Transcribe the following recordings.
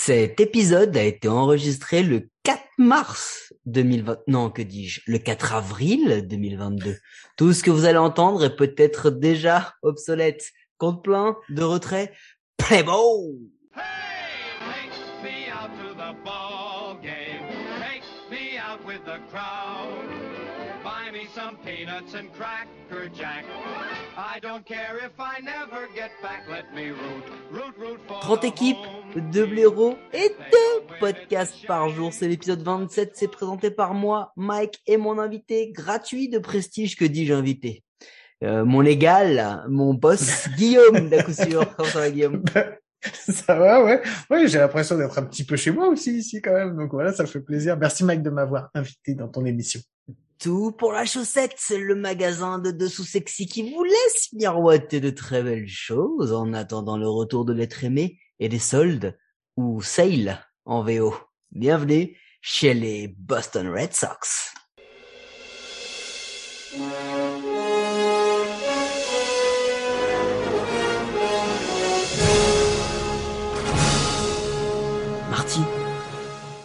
Cet épisode a été enregistré le 4 mars 2020. Non, que dis-je Le 4 avril 2022. Tout ce que vous allez entendre est peut-être déjà obsolète. Compte plein de retrait. Play ball Hey, take me out to the ball game. Take me out with the crowd. Buy me some peanuts and cracker jack. I don't care if I never get back. Let me root, root, root for 30 the équipes, home deux team. blaireaux et deux podcasts par jour. C'est l'épisode 27, c'est présenté par moi, Mike, et mon invité gratuit de prestige, que dis-je invité Euh, Mon égal, mon boss, Guillaume, sûr. Comment ça va, Guillaume? Ça va, ouais. Ouais, j'ai l'impression d'être un petit peu chez moi aussi ici quand même. Donc voilà, ça fait plaisir. Merci Mike de m'avoir invité dans ton émission. Tout pour la chaussette, le magasin de dessous sexy qui vous laisse miroiter de très belles choses en attendant le retour de l'être aimé et des soldes, ou sale en VO. Bienvenue chez les Boston Red Sox. Marty,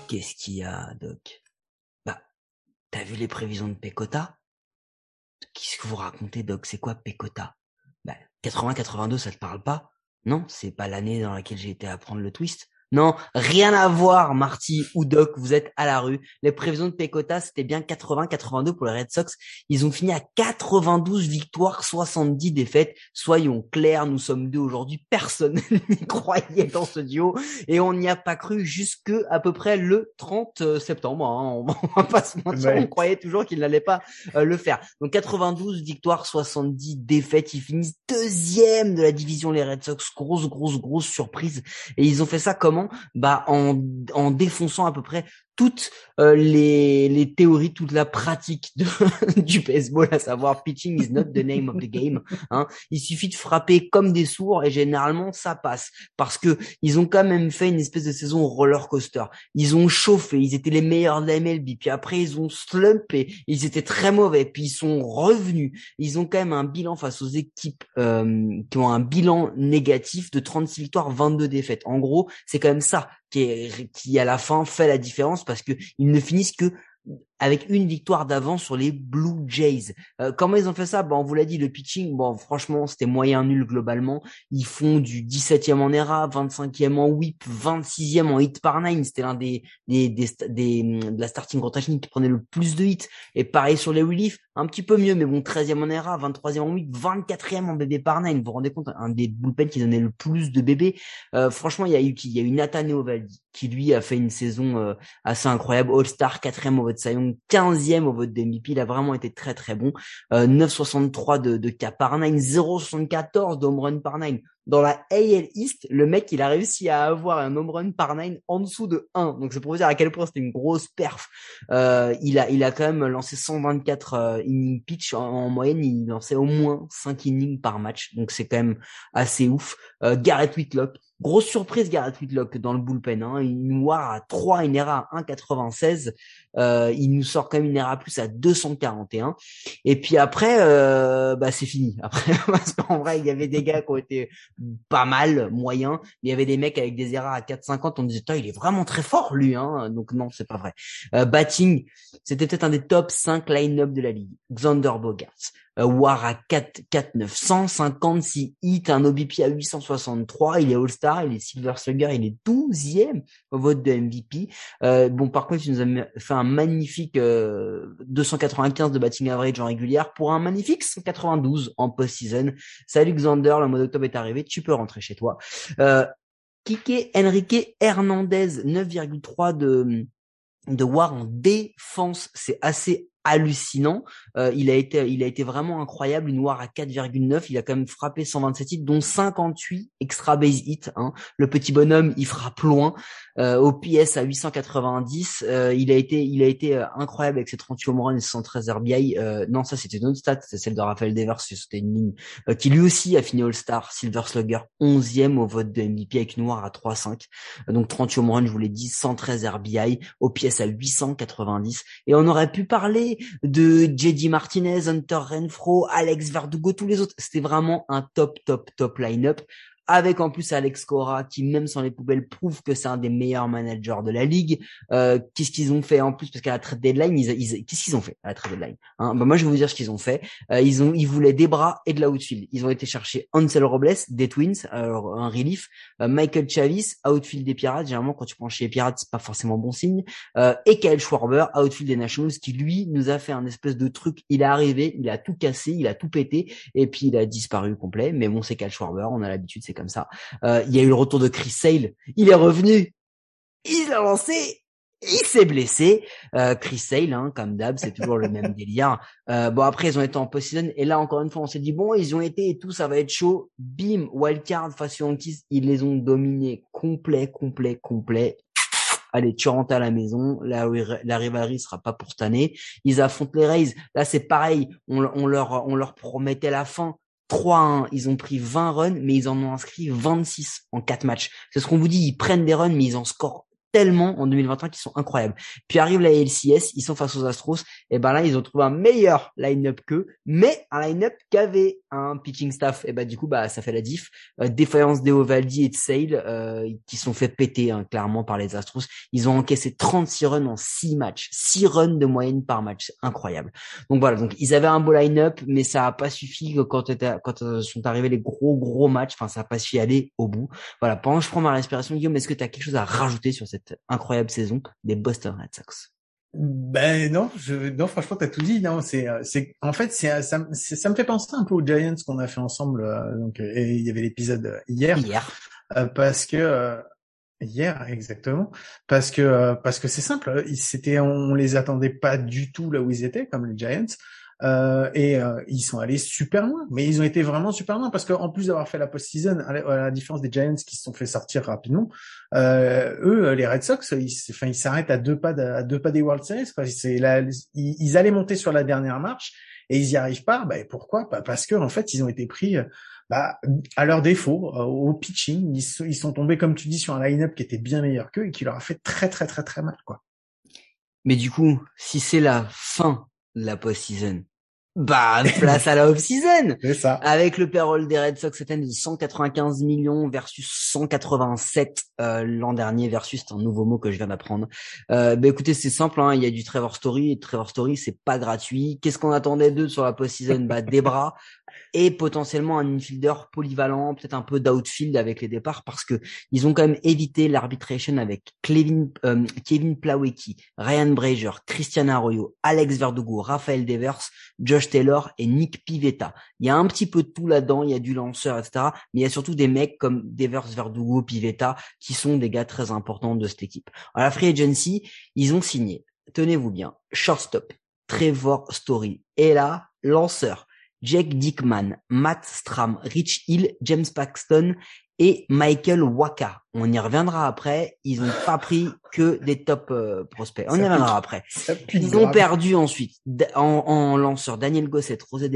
qu'est-ce qu'il y a, Doc? T'as vu les prévisions de Pecota? Qu'est-ce que vous racontez, Doc? C'est quoi Pecota? Bah, 80-82, ça te parle pas? Non, c'est pas l'année dans laquelle j'ai été apprendre le twist. Non, rien à voir, Marty ou Doc, vous êtes à la rue. Les prévisions de Pecota, c'était bien 80-82 pour les Red Sox. Ils ont fini à 92 victoires, 70 défaites. Soyons clairs, nous sommes deux aujourd'hui. Personne n'y croyait dans ce duo et on n'y a pas cru jusque à peu près le 30 septembre. hein. On va pas se mentir, Ouais. on croyait toujours qu'il n'allait pas euh, le faire. Donc 92 victoires, 70 défaites. Ils finissent deuxième de la division les Red Sox. Grosse, grosse, grosse surprise. Et ils ont fait ça comment? Bah en, en défonçant à peu près toutes euh, les, les théories, toute la pratique de, du baseball, à savoir pitching is not the name of the game. Hein. Il suffit de frapper comme des sourds et généralement ça passe parce que ils ont quand même fait une espèce de saison roller coaster. Ils ont chauffé, ils étaient les meilleurs de la MLB, puis après ils ont slumpé, ils étaient très mauvais, puis ils sont revenus. Ils ont quand même un bilan face aux équipes euh, qui ont un bilan négatif de 36 victoires, 22 défaites. En gros, c'est quand même ça qui, à la fin fait la différence parce que ils ne finissent que avec une victoire d'avance sur les Blue Jays. Euh, comment ils ont fait ça? Bon, on vous l'a dit, le pitching, bon, franchement, c'était moyen nul globalement. Ils font du 17e en ERA, 25e en WHIP, 26e en hit par nine. C'était l'un des, des, des, des, de la starting rotation qui prenait le plus de hits. Et pareil sur les reliefs, un petit peu mieux, mais bon, 13e en ERA, 23e en WHIP, 24e en bébé par nine. Vous vous rendez compte, un des bullpen qui donnait le plus de bébés. Euh, franchement, il y a eu Il y a eu Nathaniel Ovaldi qui lui a fait une saison euh, assez incroyable. All-Star, quatrième au vote Young, 15e au vote d'MVP. Il a vraiment été très très bon. Euh, 9,63 de, de K par 9, 0,74 de home run par 9. Dans la AL East, le mec, il a réussi à avoir un home run par 9 en dessous de 1. Donc c'est pour vous dire à quel point c'était une grosse perf. Euh, il a il a quand même lancé 124 euh, innings pitch. En, en moyenne, il lançait au moins 5 innings par match. Donc c'est quand même assez ouf. Euh, Garrett Whitlock, Grosse surprise, Garrett Whitlock dans le bullpen. Hein. Une noire à 3, une ERA à 1,96. Euh, il nous sort quand même une ERA plus à 241. Et puis après, euh, bah c'est fini. Après, parce qu'en vrai, il y avait des gars qui ont été pas mal, moyens. Il y avait des mecs avec des ERA à 4,50. On disait, il est vraiment très fort, lui. Hein. Donc non, c'est pas vrai. Euh, batting, c'était peut-être un des top 5 line-up de la ligue. Xander Bogarts. Euh, War à 4, 4 956 hits, un OBP à 863, il est All-Star, il est Silver Slugger, il est 12e au vote de MVP. Euh, bon, par contre, il nous a fait un magnifique euh, 295 de batting average en régulière pour un magnifique 192 en post-season. Salut Xander, le mois d'octobre est arrivé, tu peux rentrer chez toi. Euh, Kike Enrique Hernandez, 9,3 de de War en défense, c'est assez hallucinant. Euh, il a été, il a été vraiment incroyable. Une War à 4,9. Il a quand même frappé 127 hits, dont 58 extra base hits. Hein. Le petit bonhomme, il frappe loin. Euh, au PS à 890, euh, il a été, il a été euh, incroyable avec ses 38 home runs et 113 RBI. Euh, non, ça c'était une autre stat, c'est celle de Raphaël Devers. C'était une ligne qui lui aussi a fini All-Star, Silver Slugger, 11e au vote de MVP avec War à 3,5. Euh, donc 38 home runs, je vous l'ai dit, 113 RBI. Au PS à 890. Et on aurait pu parler de JD Martinez, Hunter Renfro, Alex Verdugo, tous les autres. C'était vraiment un top, top, top line-up. Avec en plus Alex Cora qui même sans les poubelles prouve que c'est un des meilleurs managers de la ligue. Euh, qu'est-ce qu'ils ont fait en plus? Parce qu'à la trade deadline, ils, ils qu'est-ce qu'ils ont fait à la trade deadline? Hein? Bah, moi je vais vous dire ce qu'ils ont fait. Euh, ils ont ils voulaient des bras et de la outfield. Ils ont été chercher Ansel Robles des Twins, un relief, euh, Michael Chavis outfield des Pirates. Généralement quand tu prends chez les Pirates c'est pas forcément bon signe. Euh, et Kyle Schwarber outfield des Nationals qui lui nous a fait un espèce de truc. Il est arrivé, il a tout cassé, il a tout pété et puis il a disparu complet. Mais bon c'est Kyle Schwarber, on a l'habitude comme ça. Euh, il y a eu le retour de Chris Sale. Il est revenu. Il a lancé. Il s'est blessé. Euh, Chris Sale, hein, comme d'hab, c'est toujours le même délire. Euh, bon, après, ils ont été en post-season. Et là, encore une fois, on s'est dit, bon, ils ont été et tout, ça va être chaud. Bim, wildcard face Yankees. Ils les ont dominés complet, complet, complet. Allez, tu rentres à la maison. La, la rivalité sera pas pour année. Ils affrontent les Rays. Là, c'est pareil. On, on, leur, on leur promettait la fin. 3-1, ils ont pris 20 runs, mais ils en ont inscrit 26 en 4 matchs. C'est ce qu'on vous dit, ils prennent des runs, mais ils en scorent tellement en 2021 qui sont incroyables. Puis arrive la LCS, ils sont face aux Astros, et ben là ils ont trouvé un meilleur line-up qu'eux, mais un line-up qu'avait un pitching staff. Et ben du coup bah ça fait la diff. Euh, défaillance d'Eovaldi et de Sale euh, qui sont fait péter hein, clairement par les Astros. Ils ont encaissé 36 runs en 6 matchs, 6 runs de moyenne par match, c'est incroyable. Donc voilà, donc ils avaient un beau line-up, mais ça a pas suffi quand quand euh, sont arrivés les gros gros matchs. Enfin ça a pas suffi aller au bout. Voilà, pendant que je prends ma respiration, Guillaume, est-ce que tu as quelque chose à rajouter sur cette incroyable saison des Boston Red Sox. Ben non, je, non franchement t'as tout dit. Non, c'est, c'est, en fait, c'est, ça, ça me fait penser un peu aux Giants qu'on a fait ensemble. Euh, donc, et il y avait l'épisode hier. Hier. Euh, parce que euh, hier exactement, parce que parce que c'est simple. C'était, on les attendait pas du tout là où ils étaient, comme les Giants. Euh, et euh, ils sont allés super loin, mais ils ont été vraiment super loin parce qu'en plus d'avoir fait la post-season, à la différence des Giants qui se sont fait sortir rapidement, euh, eux, les Red Sox, ils, s'arrêtent à deux pas, à deux pas des World Series. Là, ils, allaient monter sur la dernière marche et ils y arrivent pas. Bah, pourquoi? Bah, Parce que en fait, ils ont été pris. Bah, à leur défaut, au pitching, ils, ils, sont tombés, comme tu dis, sur un line-up qui était bien meilleur qu'eux et qui leur a fait très très très très mal, quoi. Mais du coup, si c'est la fin de la post-season, bah, place à la off-season. C'est ça. Avec le payroll des Red Sox cette année de 195 millions versus 187 euh, l'an dernier versus c'est un nouveau mot que je viens d'apprendre. Euh, bah écoutez, c'est simple, hein, il y a du Trevor Story et Trevor Story c'est pas gratuit. Qu'est-ce qu'on attendait d'eux sur la post-season? Bah des bras et potentiellement un infielder polyvalent, peut-être un peu d'outfield avec les départs parce que ils ont quand même évité l'arbitration avec Kevin, euh, Kevin Plawecki, Ryan Brazier, Christian Arroyo, Alex Verdugo, Raphaël Devers, Josh Taylor et Nick Pivetta. Il y a un petit peu de tout là-dedans, il y a du lanceur, etc. Mais il y a surtout des mecs comme Devers, Verdugo, Pivetta qui sont des gars très importants de cette équipe. À la free agency, ils ont signé, tenez-vous bien, shortstop, Trevor Story. Et là, lanceur, Jake Dickman, Matt Stram, Rich Hill, James Paxton et Michael Waka. On y reviendra après. Ils n'ont pas pris que des top euh, prospects. On y reviendra après. Ils ont perdu ensuite en, en, lanceur Daniel Gossett, José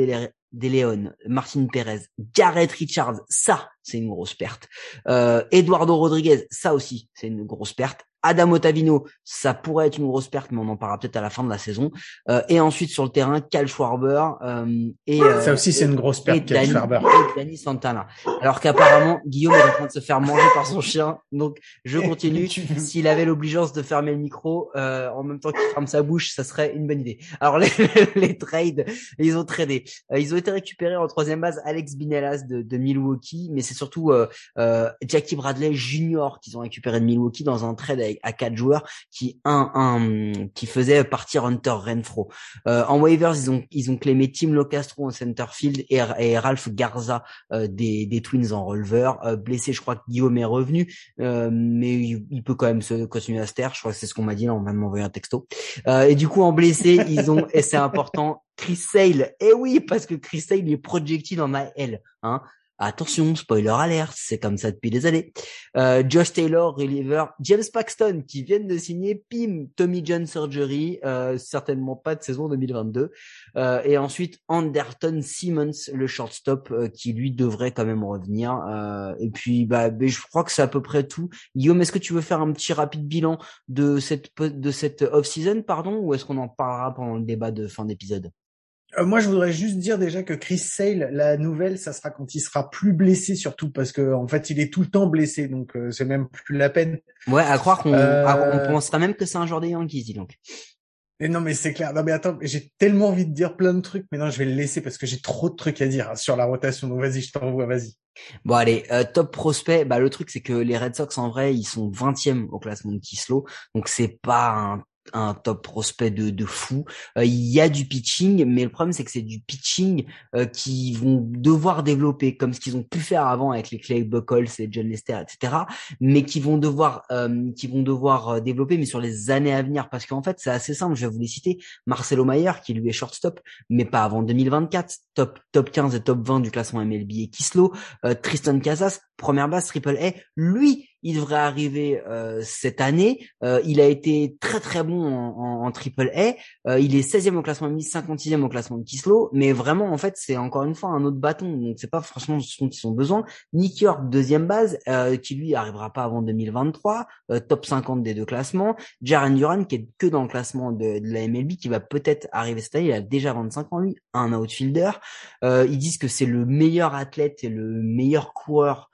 De Martin Perez, Garrett Richards. Ça, c'est une grosse perte. Euh, Eduardo Rodriguez, ça aussi, c'est une grosse perte. Adam Otavino, ça pourrait être une grosse perte, mais on en parlera peut-être à la fin de la saison. Euh, et ensuite sur le terrain, Cal Schwarber euh, et euh, ça aussi c'est une grosse perte, Cal Schwarber. Et Danny Santana. Alors qu'apparemment Guillaume est en train de se faire manger par son chien, donc je continue. S'il avait l'obligeance de fermer le micro euh, en même temps qu'il ferme sa bouche, ça serait une bonne idée. Alors les, les trades, ils ont tradé, euh, ils ont été récupérés en troisième base Alex Binelas de, de Milwaukee, mais c'est surtout Jackie Bradley Jr. qu'ils ont récupéré de Milwaukee dans un trade avec à quatre joueurs qui un, un qui faisait partir Hunter Renfro. Euh, en waivers, ils ont ils ont clémé Tim Locastro en center field et, et Ralph Garza euh, des, des Twins en releveur. Euh, blessé, je crois que Guillaume est revenu, euh, mais il, peut quand même se continuer à se taire. Je crois que c'est ce qu'on m'a dit là, on vient de m'envoyer un texto. Euh, et du coup, en blessé, ils ont et c'est important. Chris Sale, eh oui, parce que Chris Sale est projected en AL, hein. Attention, spoiler alert, c'est comme ça depuis des années. Euh, Josh Taylor, reliever, James Paxton qui viennent de signer PIM, Tommy John Surgery, euh, certainement pas de saison 2022. Euh, et ensuite Anderton Simmons, le shortstop, euh, qui lui devrait quand même revenir. Euh, et puis, bah, je crois que c'est à peu près tout. Guillaume, est-ce que tu veux faire un petit rapide bilan de cette de cette off-season, pardon, ou est-ce qu'on en parlera pendant le débat de fin d'épisode? Euh, moi, je voudrais juste dire déjà que Chris Sale, la nouvelle, ça sera quand il sera plus blessé, surtout parce que en fait, il est tout le temps blessé, donc euh, c'est même plus la peine. Ouais, à croire qu'on Euh, pensera même que c'est un joueur des Yankees, dis donc. Mais non, mais c'est clair. Non, mais attends, j'ai tellement envie de dire plein de trucs, mais non, je vais le laisser parce que j'ai trop de trucs à dire hein, sur la rotation. Donc vas-y, je t'envoie, vas-y. Bon allez, euh, top prospect, bah le truc c'est que les Red Sox en vrai, ils sont 20e au classement de Kislo, donc c'est pas un un top prospect de, de fou. Euh, il y a du pitching, mais le problème c'est que c'est du pitching euh, qui vont devoir développer comme ce qu'ils ont pu faire avant avec les Clay Buchholz et John Lester, etc. Mais qui vont devoir, euh, qui vont devoir euh, développer, mais sur les années à venir, parce qu'en fait c'est assez simple. Je vais vous les citer. Marcelo Mayer qui lui est shortstop, mais pas avant 2024. Top top 15 et top 20 du classement MLB et Kislo. Euh, Tristan Casas, première base triple A, lui, il devrait arriver euh, cette année. Euh, il a été très très bon en, en, en triple A. Euh, il est 16e au classement MLB, 56e au classement de Kislo, mais vraiment en fait c'est encore une fois un autre bâton, donc c'est pas franchement ce dont ils ont besoin. Nick York, deuxième base, euh, qui lui arrivera pas avant 2023, euh, top 50 des deux classements. Jaren Duran qui est que dans le classement de, de la MLB, qui va peut-être arriver cette année, il a déjà 25 ans lui, un outfielder. Euh, ils disent que c'est le meilleur athlète et le meilleur coureur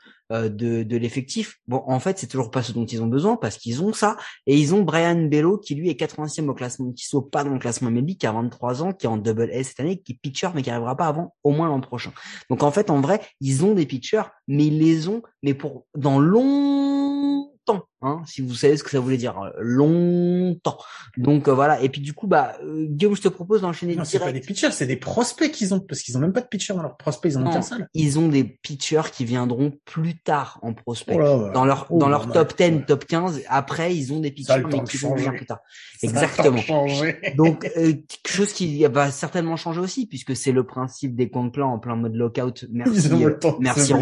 de, de l'effectif. Bon, en fait, c'est toujours pas ce dont ils ont besoin parce qu'ils ont ça. Et ils ont Brian Bello qui lui est 80e au classement qui soit pas dans le classement MLB, qui a 23 ans, qui est en double A cette année, qui est pitcher mais qui arrivera pas avant au moins l'an prochain. Donc en fait, en vrai, ils ont des pitchers, mais ils les ont, mais pour dans longtemps, hein, si vous savez ce que ça voulait dire, euh, longtemps. Donc euh, voilà. Et puis du coup, bah euh, Guillaume, je te propose d'enchaîner Non, c'est direct. pas des pitchers, c'est des prospects qu'ils ont, parce qu'ils ont même pas de pitchers dans leurs prospects, ils en ont seul. ils ont des pitchers qui viendront plus tard en prospect. Oh là, dans leur Oh, dans leur top 10, ouais. top 15, après ils ont des pitchers mais de qui vont venir changer. plus tard. Ça Exactement. Donc euh, quelque chose qui va certainement changer aussi puisque c'est le principe des comptes plans en plein mode lockout. Ils Merci ont euh, le temps de merci.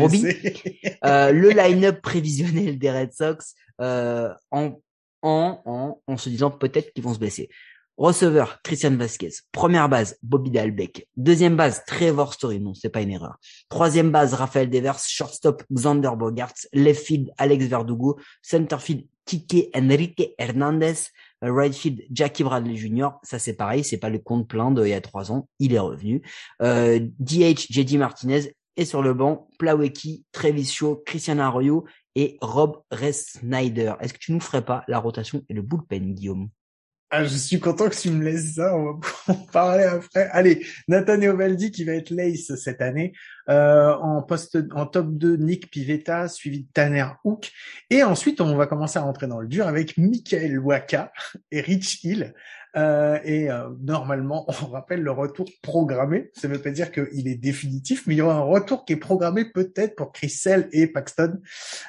Euh, le line-up prévisionnel des Red Sox euh, en, en, en, en se disant peut-être qu'ils vont se blesser. Receveur, Christian Vasquez. Première base, Bobby Dalbeck. Deuxième base, Trevor Story. Non, c'est pas une erreur. Troisième base, Raphaël Devers. Shortstop, Xander Bogarts. Left field, Alex Verdugo. Center field, Kike Enrique Hernandez. Right field, Jackie Bradley Jr. Ça, c'est pareil. C'est pas le compte plein d'il y a trois ans. Il est revenu. Euh, DH, JD Martinez. Et sur le banc, Plawecki, Trevicio, Christian Arroyo et Rob Snyder. Est-ce que tu nous ferais pas la rotation et le bullpen, Guillaume? Ah, je suis content que tu me laisses ça. On va en parler après. Allez, Nathan Eovaldi qui va être l'ace cette année. Euh, en poste, en top 2, Nick Pivetta, suivi de Tanner Hook. Et ensuite, on va commencer à rentrer dans le dur avec Michael Waka et Rich Hill. Euh, et euh, normalement, on rappelle le retour programmé. Ça ne veut pas dire qu'il est définitif, mais il y aura un retour qui est programmé peut-être pour Chris Sale et Paxton.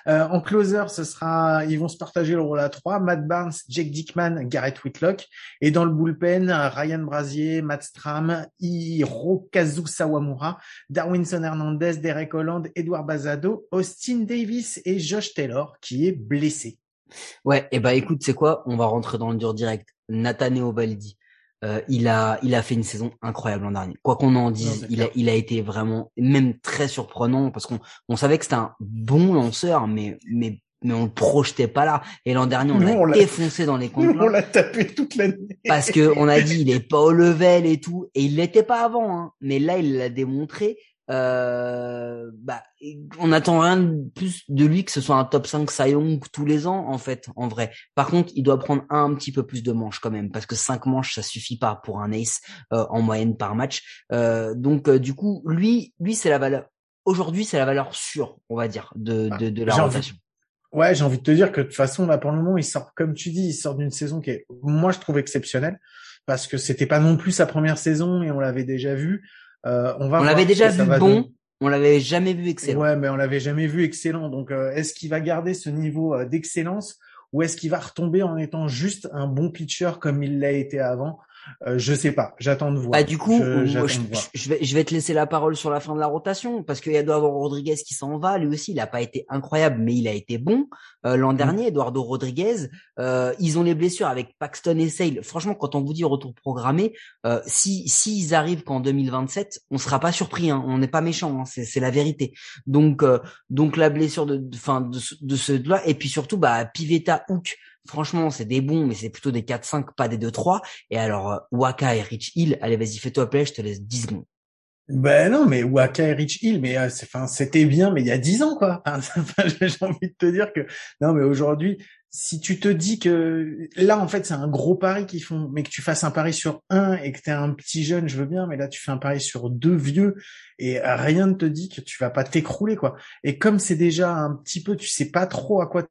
Euh, en closer, ce sera, ils vont se partager le rôle à trois. Matt Barnes, Jake Dickman, Garrett Whitlock. Et dans le bullpen, Ryan Brasier, Matt Stram, Hirokazu Sawamura, Darwinson Hernandez, Derek Holland, Edouard Bazado, Austin Davis et Josh Taylor qui est blessé. Ouais, et bah écoute, c'est quoi? On va rentrer dans le dur direct. Nathaniel Baldi. Euh, il a, il a fait une saison incroyable l'an dernier. Quoi qu'on en dise, il a, il a été vraiment, même très surprenant parce qu'on, on savait que c'était un bon lanceur, mais, mais, mais on le projetait pas là. Et l'an dernier, on l'a- défoncé dans les comptes. On l'a tapé toute l'année. parce que on a dit il est pas au level et tout et il l'était pas avant hein. mais là il l'a démontré euh, bah on attend rien de plus de lui que ce soit un top 5 Cy Young tous les ans en fait en vrai. Par contre il doit prendre un petit peu plus de manches quand même parce que 5 manches ça suffit pas pour un ace euh, en moyenne par match. Euh, donc euh, du coup lui lui c'est la valeur aujourd'hui c'est la valeur sûre on va dire de de, de la rotation. Ouais, j'ai envie de te dire que de toute façon, là, pour le moment, il sort, comme tu dis, il sort d'une saison qui est, moi, je trouve exceptionnelle parce que c'était pas non plus sa première saison et on l'avait déjà vu. Euh, on va on voir l'avait déjà vu bon donner. on l'avait jamais vu excellent Ouais, mais on l'avait jamais vu excellent. Donc, euh, est-ce qu'il va garder ce niveau euh, d'excellence ou est-ce qu'il va retomber en étant juste un bon pitcher comme il l'a été avant? Euh, Je sais pas. J'attends de voir. Bah du coup, Je- moi, vais, je vais te laisser la parole sur la fin de la rotation parce qu'il y a Eduardo Rodriguez qui s'en va. Lui aussi, il n'a pas été incroyable, mais il a été bon Euh, l'an dernier. Eduardo Rodriguez, euh, ils ont les blessures avec Paxton et Sale. Franchement, quand on vous dit retour programmé, euh, si s'ils arrivent qu'en 2027, on sera pas surpris. Hein, on n'est pas méchant, hein, c'est c'est la vérité. Donc euh, donc la blessure de, de- fin de, ce- de ce là et puis surtout bah Pivetta Hook. Franchement, c'est des bons, mais c'est plutôt des 4-5, pas des 2-3. Et alors, euh, Waka et Rich Hill, allez, vas-y, fais-toi plaisir, je te laisse 10 secondes. Ben non, mais Waka et Rich Hill, mais enfin, c'était bien, mais il y a 10 ans, quoi. J'ai envie de te dire que non, mais aujourd'hui, si tu te dis que là, en fait, c'est un gros pari qu'ils font, mais que tu fasses un pari sur un et que t'es un petit jeune, je veux bien, mais là, tu fais un pari sur deux vieux et rien ne te dit que tu vas pas t'écrouler, quoi. Et comme c'est déjà un petit peu, tu sais pas trop à quoi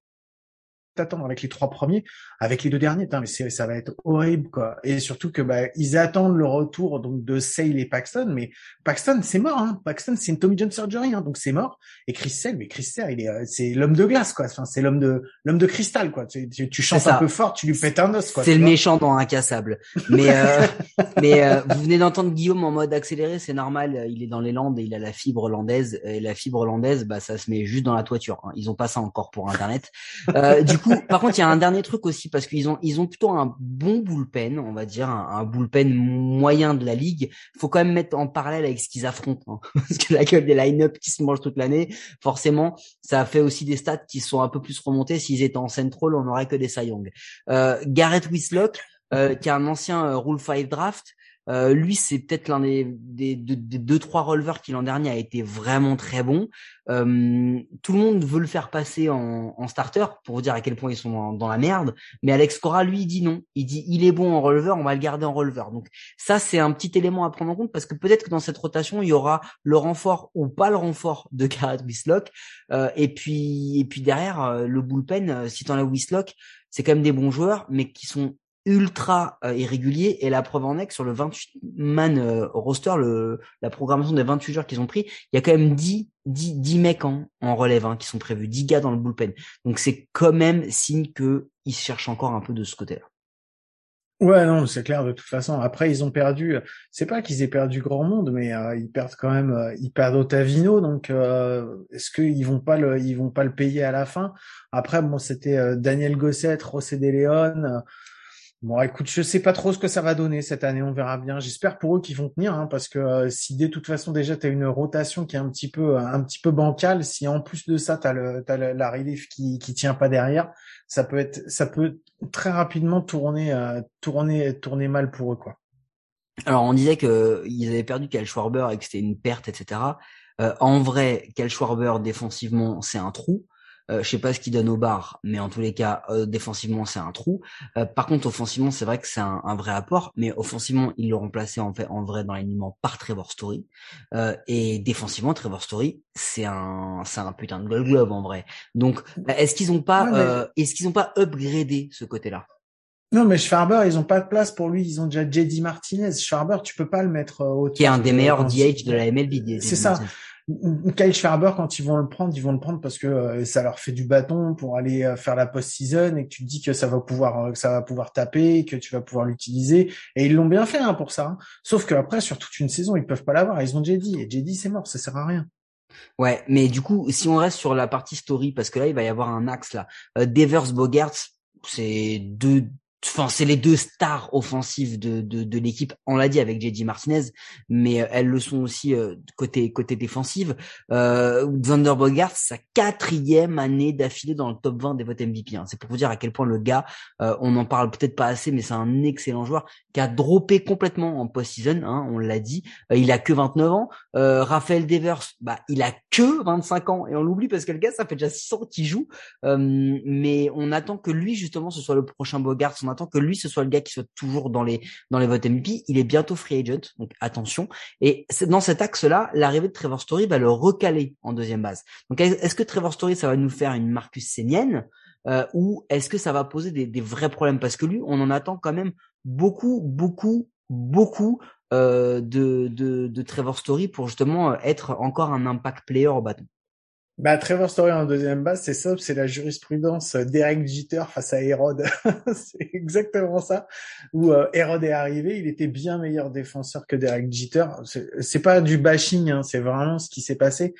t'attendre avec les trois premiers, avec les deux derniers, mais ça va être horrible quoi. Et surtout que bah ils attendent le retour donc de Sale et Paxton, mais Paxton c'est mort, hein. Paxton c'est une Tommy John surgery, hein, donc c'est mort. Et Chris Sale, mais Chris Sale, il est euh, c'est l'homme de glace quoi. Enfin c'est l'homme de l'homme de cristal quoi. Tu, tu, chantes un peu fort, tu lui pètes un os quoi. C'est le méchant dans Incassable. Mais euh, mais euh, vous venez d'entendre Guillaume en mode accéléré, c'est normal. Il est dans les Landes et il a la fibre hollandaise et la fibre hollandaise, bah ça se met juste dans la toiture. Hein. Ils ont pas ça encore pour Internet. du par contre, il y a un dernier truc aussi parce qu'ils ont ils ont plutôt un bon bullpen, on va dire un, bullpen moyen de la ligue. Faut quand même mettre en parallèle avec ce qu'ils affrontent, hein. parce que la gueule des line-up qui se mangent toute l'année, forcément, ça fait aussi des stats qui sont un peu plus remontés. S'ils étaient en central, on n'aurait que des Cy Young. Euh, Garrett euh, qui est un ancien euh, Rule 5 draft, euh, lui, c'est peut-être l'un des, des, deux trois releveurs qui l'an dernier a été vraiment très bon. Euh, tout le monde veut le faire passer en, en, starter pour vous dire à quel point ils sont dans, la merde. Mais Alex Cora, lui, il dit non. Il dit il est bon en releveur, on va le garder en releveur. Donc ça, c'est un petit élément à prendre en compte parce que peut-être que dans cette rotation, il y aura le renfort ou pas le renfort de Garrett Whistlock. Euh, et puis et puis derrière euh, le bullpen, euh, si t'en as Whistlock, c'est quand même des bons joueurs, mais qui sont ultra euh, irrégulier et la preuve en est que sur le 28 man euh, roster le la programmation des 28 joueurs qu'ils ont pris il y a quand même 10 10, 10 mecs en, relève hein, qui sont prévus 10 gars dans le bullpen donc c'est quand même signe que ils cherchent encore un peu de ce côté-là Ouais, non, c'est clair de toute façon. Après, ils ont perdu. C'est pas qu'ils aient perdu grand monde, mais euh, ils perdent quand même. ils perdent Otavino, donc est-ce qu'ils vont pas le, ils vont pas le payer à la fin? Après, bon, c'était Daniel Gossett, José De Leon. Bon, écoute, je sais pas trop ce que ça va donner cette année, on verra bien. J'espère pour eux qu'ils vont tenir, hein, parce que euh, si de toute façon déjà tu as une rotation qui est un petit peu un petit peu bancale, si en plus de ça tu as, le, la relief qui qui tient pas derrière, ça peut être ça peut très rapidement tourner euh, tourner tourner mal pour eux quoi. Alors on disait que ils avaient perdu Cal Schwarber et que c'était une perte, etc. Euh, en vrai, Cal Schwarber défensivement c'est un trou. Euh, je sais pas ce qu'il donne au bar, mais en tous les cas, euh, défensivement, c'est un trou. Euh, par contre, offensivement, c'est vrai que c'est un, vrai apport, mais offensivement, il le remplacé en fait en vrai dans l'alignement par Trevor Story. et défensivement, Trevor Story, c'est un, c'est un putain de gold glove en vrai. Donc, est-ce qu'ils ont pas, est-ce qu'ils ont pas upgradé ce côté-là? Non, mais Schwarber, ils ont pas de place pour lui. Ils ont déjà JD Martinez. Schwarber, tu peux pas le mettre au Qui est un des meilleurs DH de la MLB. C'est ça. Kyle Schwarber, quand ils vont le prendre, ils vont le prendre parce que euh, ça leur fait du bâton pour aller euh, faire la post-season et que tu te dis que ça va pouvoir, euh, que ça va pouvoir taper, que tu vas pouvoir l'utiliser. Et ils l'ont bien fait hein, pour ça. Hein. Sauf qu'après, sur toute une saison, ils peuvent pas l'avoir. Ils ont JD et JD c'est mort, ça sert à rien. Ouais, mais du coup, si on reste sur la partie story, parce que là, il va y avoir un axe là. Devers Bogarts, c'est deux Enfin, c'est les deux stars offensives de, de, de l'équipe. On l'a dit avec JD Martinez, mais euh, elles le sont aussi euh, côté côté défensive. Euh, Xander Bogart, sa quatrième année d'affilée dans le top 20 des votes MVP. Hein. C'est pour vous dire à quel point le gars, euh, on n'en parle peut-être pas assez, mais c'est un excellent joueur qui a droppé complètement en post-season. Hein, on l'a dit. il a que 29 ans. Raphaël Devers, bah, il a que 25 ans et on l'oublie parce que le gars, ça fait déjà 6 ans qu'il joue. mais on attend que lui justement ce soit le prochain Bogart attend que lui ce soit le gars qui soit toujours dans les dans les votes MVP. Il est bientôt free agent, donc attention. Et dans cet axe-là, l'arrivée de Trevor Story va le recaler en deuxième base. Donc est-ce que Trevor Story ça va nous faire une Marcus Sénienne euh, ou est-ce que ça va poser des, vrais problèmes? Parce que lui, on en attend quand même beaucoup, beaucoup, beaucoup euh, de, de, de Trevor Story pour justement être encore un impact player au bâton. Bah, Trevor Story en deuxième base, c'est ça, c'est la jurisprudence Derek Jeter face à Hérode. c'est exactement ça. Où euh, Hérode est arrivé, il était bien meilleur défenseur que Derek Jeter. C'est pas du bashing, hein, c'est vraiment ce qui s'est passé.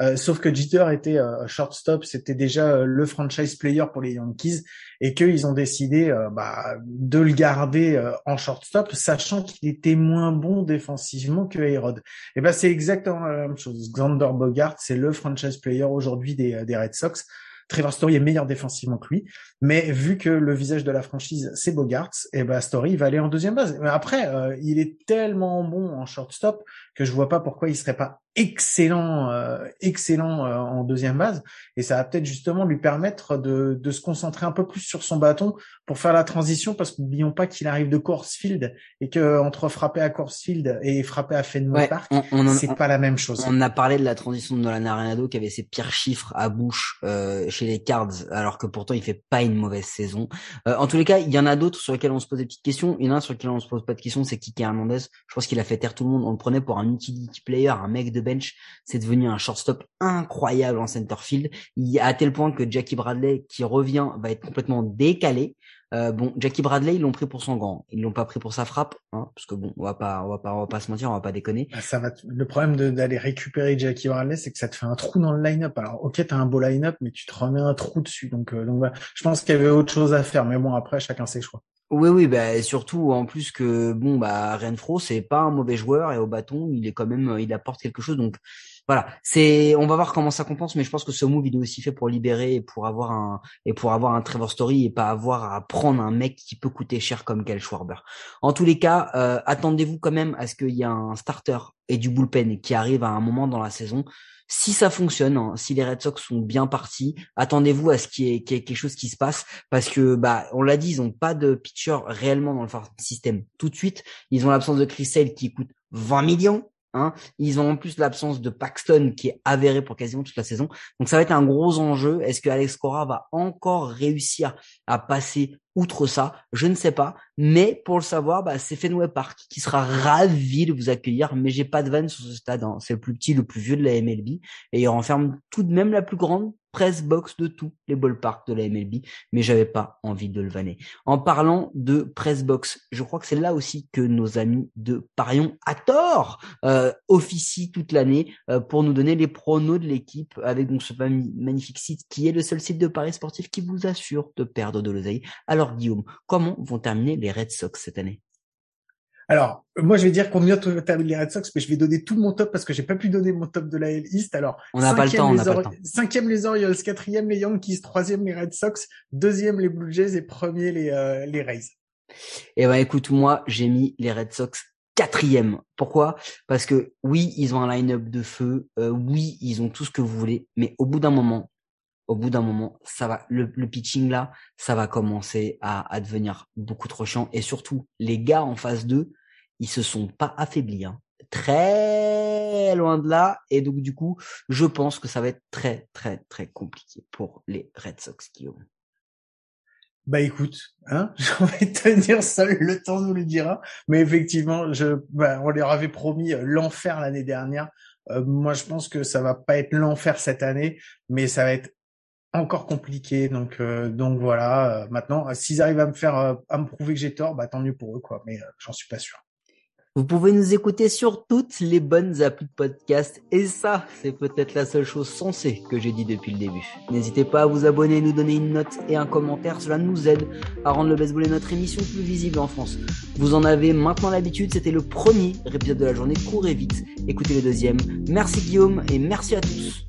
Euh, sauf que Jeter était euh, shortstop, c'était déjà euh, le franchise player pour les Yankees et qu'ils ont décidé bah, de le garder en shortstop, sachant qu'il était moins bon défensivement que Herod. Et ben c'est exactement la même chose. Xander Bogart, c'est le franchise player aujourd'hui des, des Red Sox. Trevor Story est meilleur défensivement que lui, mais vu que le visage de la franchise c'est Bogarts, et eh ben Story va aller en deuxième base. Mais après, euh, il est tellement bon en shortstop que je vois pas pourquoi il serait pas excellent, euh, excellent euh, en deuxième base, et ça va peut-être justement lui permettre de, de se concentrer un peu plus sur son bâton pour faire la transition, parce qu'oublions pas qu'il arrive de Coursefield et que entre frapper à Coursefield et frapper à Fenway Park, c'est pas la même chose. On a parlé de la transition de Nolan Arenado qui avait ses pires chiffres à bouche euh, chez les Cards, alors que pourtant il fait pas une mauvaise saison. en tous les cas, il y en a d'autres sur lesquels on se pose des petites questions. Il y en a un sur lequel on se pose pas de questions, c'est Kiki Hernandez. Je pense qu'il a fait taire tout le monde. On le prenait pour un utility player, un mec de bench, c'est devenu un shortstop incroyable en center field. À tel point que Jackie Bradley, qui revient, va être complètement décalé. Euh, bon, Jackie Bradley, ils l'ont pris pour son gant, ils l'ont pas pris pour sa frappe, hein, parce que bon, on va pas, on va pas, on va pas se mentir, on va pas déconner. Ah, ça va. Le problème d'aller récupérer Jackie Bradley, c'est que ça te fait un trou dans le line-up. Alors, ok, t'as un beau line-up, mais tu te remets un trou dessus. Donc, euh, donc voilà. Je pense qu'il y avait autre chose à faire, mais bon, après, chacun ses choix. Oui, oui, bah surtout en plus que bon bah Renfro c'est pas un mauvais joueur et au bâton il est quand même il apporte quelque chose donc voilà c'est on va voir comment ça compense mais je pense que ce move il est aussi fait pour libérer et pour avoir un et pour avoir un Trevor Story et pas avoir à prendre un mec qui peut coûter cher comme Gal Schwarber. En tous les cas euh, attendez-vous quand même à ce qu'il y ait un starter et du bullpen qui arrive à un moment dans la saison si ça fonctionne, hein, si les Red Sox sont bien partis, attendez-vous à ce qu'il y, ait, quelque chose qui se passe parce que bah on l'a dit, ils ont pas de pitcher réellement dans le système tout de suite. Ils ont l'absence de Chris Sale qui coûte 20 millions. Hein. Ils ont en plus l'absence de Paxton qui est avéré pour quasiment toute la saison. Donc ça va être un gros enjeu. Est-ce que Alex Cora va encore réussir à passer outre ça, je ne sais pas. Mais pour le savoir, bah, c'est Fenway Park qui sera ravi de vous accueillir. Mais j'ai pas de vanne sur ce stade. Hein. C'est le plus petit, le plus vieux de la MLB. Et il renferme tout de même la plus grande press box de tous les ballparks de la MLB, mais j'avais pas envie de le vanner. En parlant de press box, je crois que c'est là aussi que nos amis de Parion à tort euh, officient toute l'année euh, pour nous donner les pronos de l'équipe avec donc ce magnifique site qui est le seul site de paris sportif qui vous assure de perdre de l'oseille. Guillaume, comment vont terminer les Red Sox cette année? Alors, moi, je vais dire qu'on vient de terminer les Red Sox, mais je vais donner tout mon top parce que j'ai pas pu donner mon top de la L East. Alors, on n'a pas le temps, on n'a pas le temps. Cinquième les Orioles, quatrième les Yankees, troisième les Red Sox, deuxième les Blue Jays et premier les euh, les Rays. Eh ben, écoute, moi, j'ai mis les Red Sox quatrième. Pourquoi? Parce que oui, ils ont un line-up de feu, euh, oui, ils ont tout ce que vous voulez, mais au bout d'un moment, au bout d'un moment, ça va, le, pitching là, ça va commencer à, à, devenir beaucoup trop chiant. Et surtout, les gars en phase 2, ils se sont pas affaiblis. Hein. Très loin de là. Et donc, du coup, je pense que ça va être très, très, très compliqué pour les Red Sox, Guillaume. Bah écoute, hein, j'ai envie de te dire seul le temps nous le dira. Mais effectivement, je, bah, on leur avait promis euh, l'enfer l'année dernière. Euh, moi, je pense que ça va pas être l'enfer cette année, mais ça va être encore compliqué. Donc, euh, donc voilà. Euh, maintenant, euh, s'ils arrivent à me faire, à me prouver que j'ai tort, bah tant mieux pour eux, quoi. Mais j'en suis pas sûr. Vous pouvez nous écouter sur toutes les bonnes applis de podcast et ça, c'est peut-être la seule chose sensée que j'ai dit depuis le début. N'hésitez pas à vous abonner, nous donner une note et un commentaire, cela nous aide à rendre le baseball et notre émission plus visible en France. Vous en avez maintenant l'habitude, c'était le premier épisode de la journée, courez vite, écoutez le deuxième. Merci Guillaume et merci à tous.